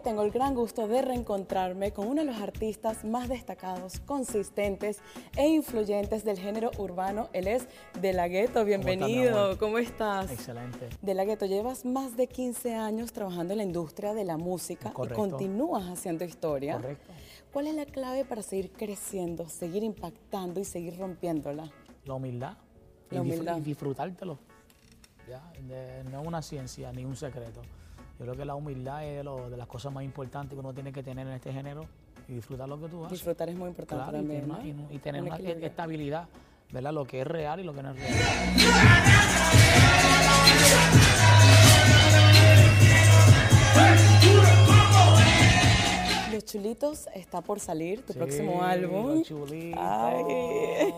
Hoy tengo el gran gusto de reencontrarme con uno de los artistas más destacados, consistentes e influyentes del género urbano. Él es De La Ghetto. Bienvenido. ¿Cómo estás? Excelente. De La Ghetto, llevas más de 15 años trabajando en la industria de la música y continúas haciendo historia. Correcto. ¿Cuál es la clave para seguir creciendo, seguir impactando y seguir rompiéndola? La humildad. La y humildad. Y disfrutártelo. Ya, de- no es una ciencia ni un secreto. Yo creo que la humildad es de, lo- de las cosas más importantes que uno tiene que tener en este género y disfrutar lo que tú haces. Disfrutar es muy importante Claro, y también, tener, ¿no? una- y y tener Un una equilibrio. estabilidad, ¿verdad? Lo que es real y lo que no es real. Los Chulitos está por salir, tu Sí, próximo álbum. los chulitos. Ay.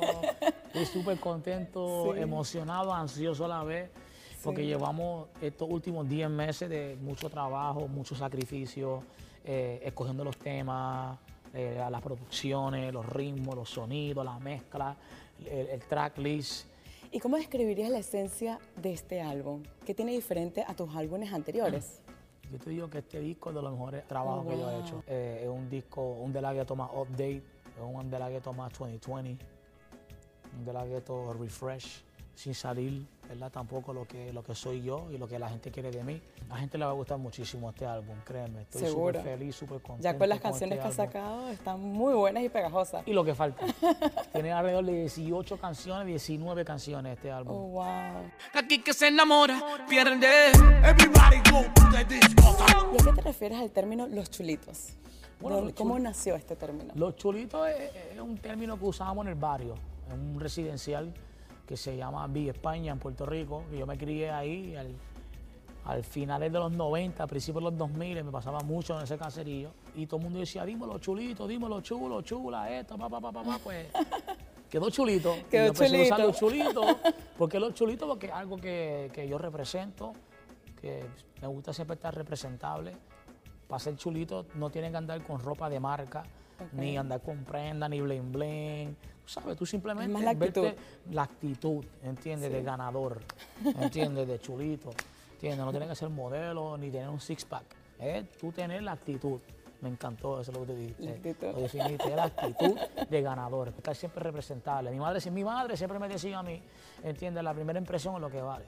Estoy súper contento, Sí. emocionado, ansioso a la vez, porque llevamos estos últimos 10 meses de mucho trabajo, mucho sacrificio, eh, escogiendo los temas, eh, las producciones, los ritmos, los sonidos, la mezcla, el, el track list. ¿Y cómo describirías la esencia de este álbum? ¿Qué tiene diferente a tus álbumes anteriores? Yo te digo que este disco es de los mejores trabajos Oh, que yo he wow. hecho. Eh, es un disco, un de la gueto más update, es un de la gueto más 2020, un de la gueto refresh, sin salir, ¿verdad? Tampoco lo que, lo que soy yo y lo que la gente quiere de mí. A la gente le va a gustar muchísimo este álbum, créeme. Estoy súper feliz, súper contento. Ya con las este canciones que has álbum. sacado están muy buenas y pegajosas. Y lo que falta. Tiene alrededor de 18 canciones, 19 canciones este álbum. Oh, wow. Aquí que se enamora, pierde. Everybody go to the disco. ¿Y a qué te refieres al término los chulitos? Bueno, ¿Dónde- los ¿Cómo chul- nació este término? Los chulitos es, es un término que usábamos en el barrio, en un residencial que se llama Villa España en Puerto Rico. Y yo me crié ahí al, al finales de los 90, a principios de los 2000, me pasaba mucho en ese caserío. Y todo el mundo decía, dímelo chulito, dímelo chulo, chula, esto, pa, pa, pa, pa, pa", Pues quedó chulito. Y Quedó yo empecé a usar chulito. los chulitos. ¿Por qué los chulitos? Porque es algo que, que yo represento, que me gusta siempre estar representable. Para ser chulito no tienen que andar con ropa de marca, ni andar con prenda, ni bling bling. Sabes, tú simplemente la verte actitud. la actitud, ¿entiendes? De ganador, ¿entiendes? De chulito, ¿entiendes? No tiene que ser modelo ni tener un six pack. Es tú tener la actitud. Me encantó eso lo que te actitud. Lo definiste, la actitud de ganador, estar siempre representable. Mi madre, mi madre siempre me decía a mí, ¿entiendes? La primera impresión es lo que vale,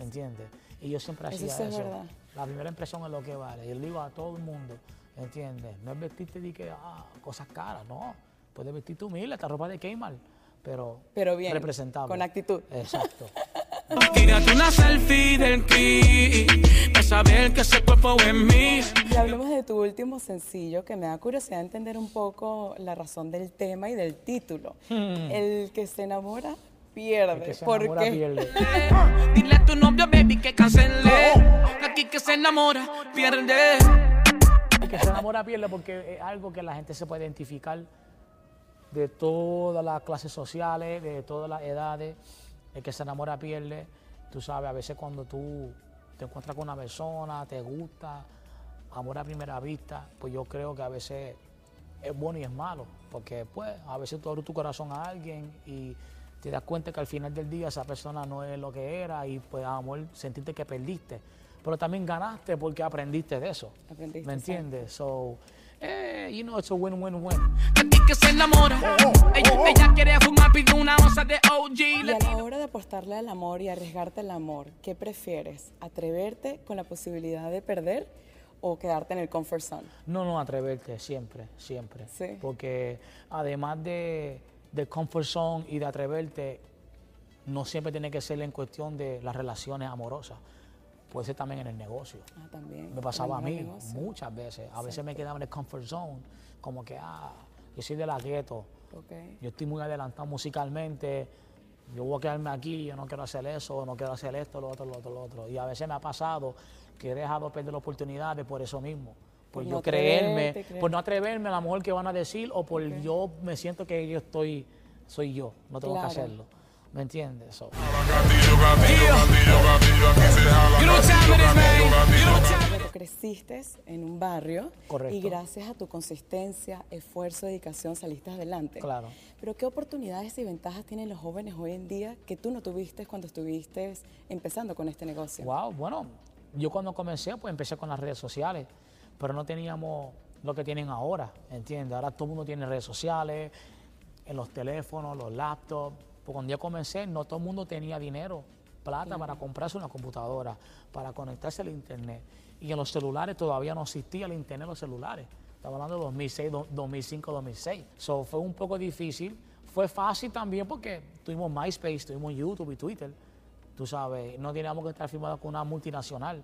¿entiendes? Y yo siempre hacía eso. La primera impresión es lo que vale. Y le digo a todo el mundo, ¿entiendes? No es vestirte de que, ah, cosas caras, no. Puedes vestirte humilde, esta ropa de Kmart, pero, Pero bien, representable. con actitud. Exacto. Tírate una selfie del. Para saber que ese cuerpo es mío. Y hablemos de tu último sencillo, que me da curiosidad entender un poco la razón del tema y del título. El que se enamora, pierde. Hmm. El que se ¿Por enamora qué? pierde. Dile a tu novio, baby, que cancele. Aquí que se enamora, pierde. El que se enamora pierde porque es algo que la gente se puede identificar de todas las clases sociales, de todas las edades. El que se enamora pierde. Tú sabes, a veces cuando tú te encuentras con una persona, te gusta, amor a primera vista, pues yo creo que a veces es bueno y es malo. Porque pues a veces tú abres tu corazón a alguien y te das cuenta que al final del día esa persona no es lo que era y pues amor, sentirte que perdiste. Pero también ganaste porque aprendiste de eso. Aprendiste, ¿Me entiendes? So, eh, you know, it's a win-win-win. Aquí que se enamora. Ella, ella quiere fumar, pide una onza de OG. Y a la hora de apostarle al amor y arriesgarte al amor, ¿qué prefieres? ¿Atreverte con la posibilidad de perder o quedarte en el comfort zone? No, no, atreverte, siempre, siempre. Sí. Porque además de, del comfort zone y de atreverte, no siempre tiene que ser en cuestión de las relaciones amorosas. Puede ser también en el negocio. Ah, también. Me pasaba a mí muchas veces. A veces me quedaba en el comfort zone, como que, ah, yo soy de la gueto, yo estoy muy adelantado musicalmente, yo voy a quedarme aquí, yo no quiero hacer eso, no quiero hacer esto, lo otro, lo otro, lo otro. Y a veces me ha pasado que he dejado perder oportunidades por eso mismo. Por, Por yo no creerme, creer. por no atreverme a lo mejor que van a decir o por yo me siento que yo estoy, soy yo, no tengo Claro. que hacerlo. ¿Me entiendes? So, creciste en un barrio Correcto. y gracias a tu consistencia, esfuerzo, dedicación saliste adelante. Claro. Pero ¿qué oportunidades y ventajas tienen los jóvenes hoy en día que tú no tuviste cuando estuviste empezando con este negocio? Wow, bueno, yo cuando comencé, pues empecé con las redes sociales. pero no teníamos lo que tienen ahora, ¿entiendes? Ahora todo el mundo tiene redes sociales, en los teléfonos, los laptops. Porque cuando yo comencé, no todo el mundo tenía dinero, plata para comprarse una computadora, para conectarse al internet. Y en los celulares todavía no existía el internet en los celulares. Estamos hablando de 2006, do- 2005, 2006. So, fue un poco difícil. Fue fácil también porque tuvimos MySpace, tuvimos YouTube y Twitter. Tú sabes, no teníamos que estar firmados con una multinacional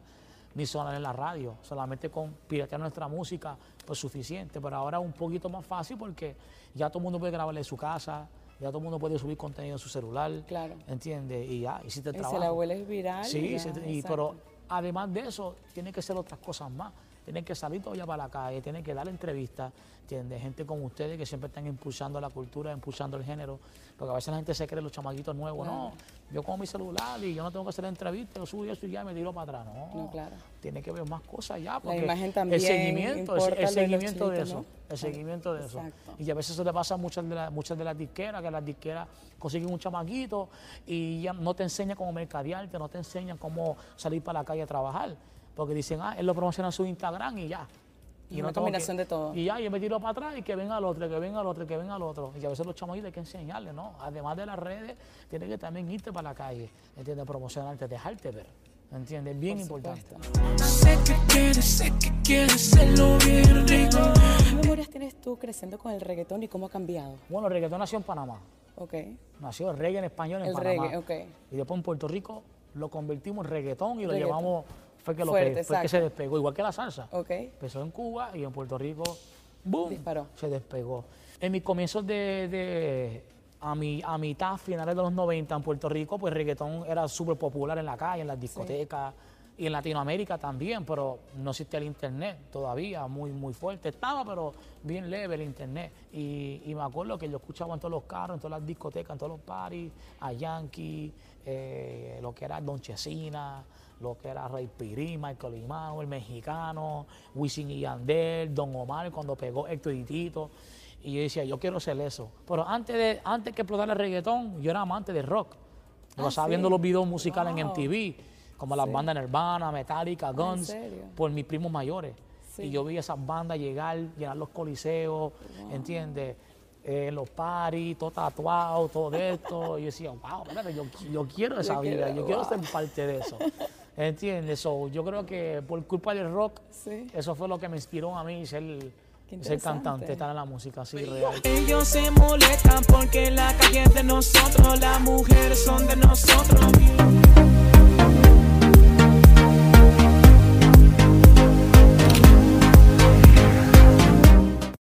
ni sonar en la radio. Solamente con piratear nuestra música, pues suficiente. Pero ahora es un poquito más fácil porque ya todo el mundo puede grabarle en su casa, ya todo el mundo puede subir contenido en su celular. Claro. ¿Entiendes? Y ya, hiciste el Y se trabajo. la vuelves viral. Sí, y ya, y- pero además de eso, tiene que ser otras cosas más. Tienen que salir todavía para la calle, tienen que dar entrevistas, ¿entiendes? Gente como ustedes que siempre están impulsando la cultura, impulsando el género. Porque a veces la gente se cree los chamaquitos nuevos. No, yo con mi celular y yo no tengo que hacer entrevistas, yo subo eso y ya me tiro para atrás. No, No, claro. tiene que ver más cosas ya. Porque imagen también El seguimiento, el- de seguimiento de eso. ¿no? El seguimiento de eso. exacto. Y a veces eso le pasa a muchas de, las muchas de las disqueras, que las disqueras consiguen un chamaquito y ya no te enseñan cómo mercadearte, no te enseñan cómo salir para la calle a trabajar. Porque dicen, ah, él lo promociona en su Instagram y ya. Es una que- combinación de todo. Y ya, yo me tiro para atrás y que venga el otro, que venga el otro, que venga el otro. Y a veces los chamaquitos hay que enseñarles, ¿no? Además de las redes, tienes que también irte para la calle, ¿entiendes? Promocionarte, dejarte ver, ¿entiendes? Bien Por importante. supuesto. Sé que quieres, sé que quieres hacerlo bien rico. ¿Qué memorias tienes tú creciendo con el reggaetón y cómo ha cambiado? Bueno, el reggaetón nació en Panamá. Ok. Nació el reggae en español en El Panamá. reggae, ok. Y después en Puerto Rico lo convertimos en reggaetón y lo Reggaetón. llevamos, fue que lo Fuerte, que, fue que se despegó, igual que la salsa. Empezó en Cuba y en Puerto Rico, ¡boom! Disparó. Se despegó. En mis comienzos de, de- a, mi, a mitad, finales de los 90 en Puerto Rico, pues reggaetón era súper popular en la calle, en las discotecas y en Latinoamérica también, pero no existía el internet todavía, muy, muy fuerte. Estaba, pero bien leve el internet. Y, y me acuerdo que yo escuchaba en todos los carros, en todas las discotecas, en todos los parties, a Yankee, eh, lo que era Don Chesina, lo que era Rey Pirí, Michael Imao, el mexicano, Wisin y Yandel, Don Omar cuando pegó Héctor y Tito. Y yo decía, yo quiero ser eso. Pero antes de antes que explotar el reggaetón, yo era amante del rock. Yo Ah, pasaba sí. viendo los videos musicales en Wow. MTV, como las bandas Nirvana, Metallica, Guns, por mis primos mayores. Sí. Y yo vi esas bandas llegar, llenar los coliseos, ¿entiendes? Eh, los parties, todo tatuado, todo esto. Y yo decía, wow, yo, yo quiero esa Yo vida, quiero, yo quiero wow. ser parte de eso. ¿Entiendes? So, yo creo que por culpa del rock, Sí. eso fue lo que me inspiró a mí ser, ser cantante, estar en la música así real. Ellos se molestan porque la calle es de nosotros, las mujeres son de nosotros.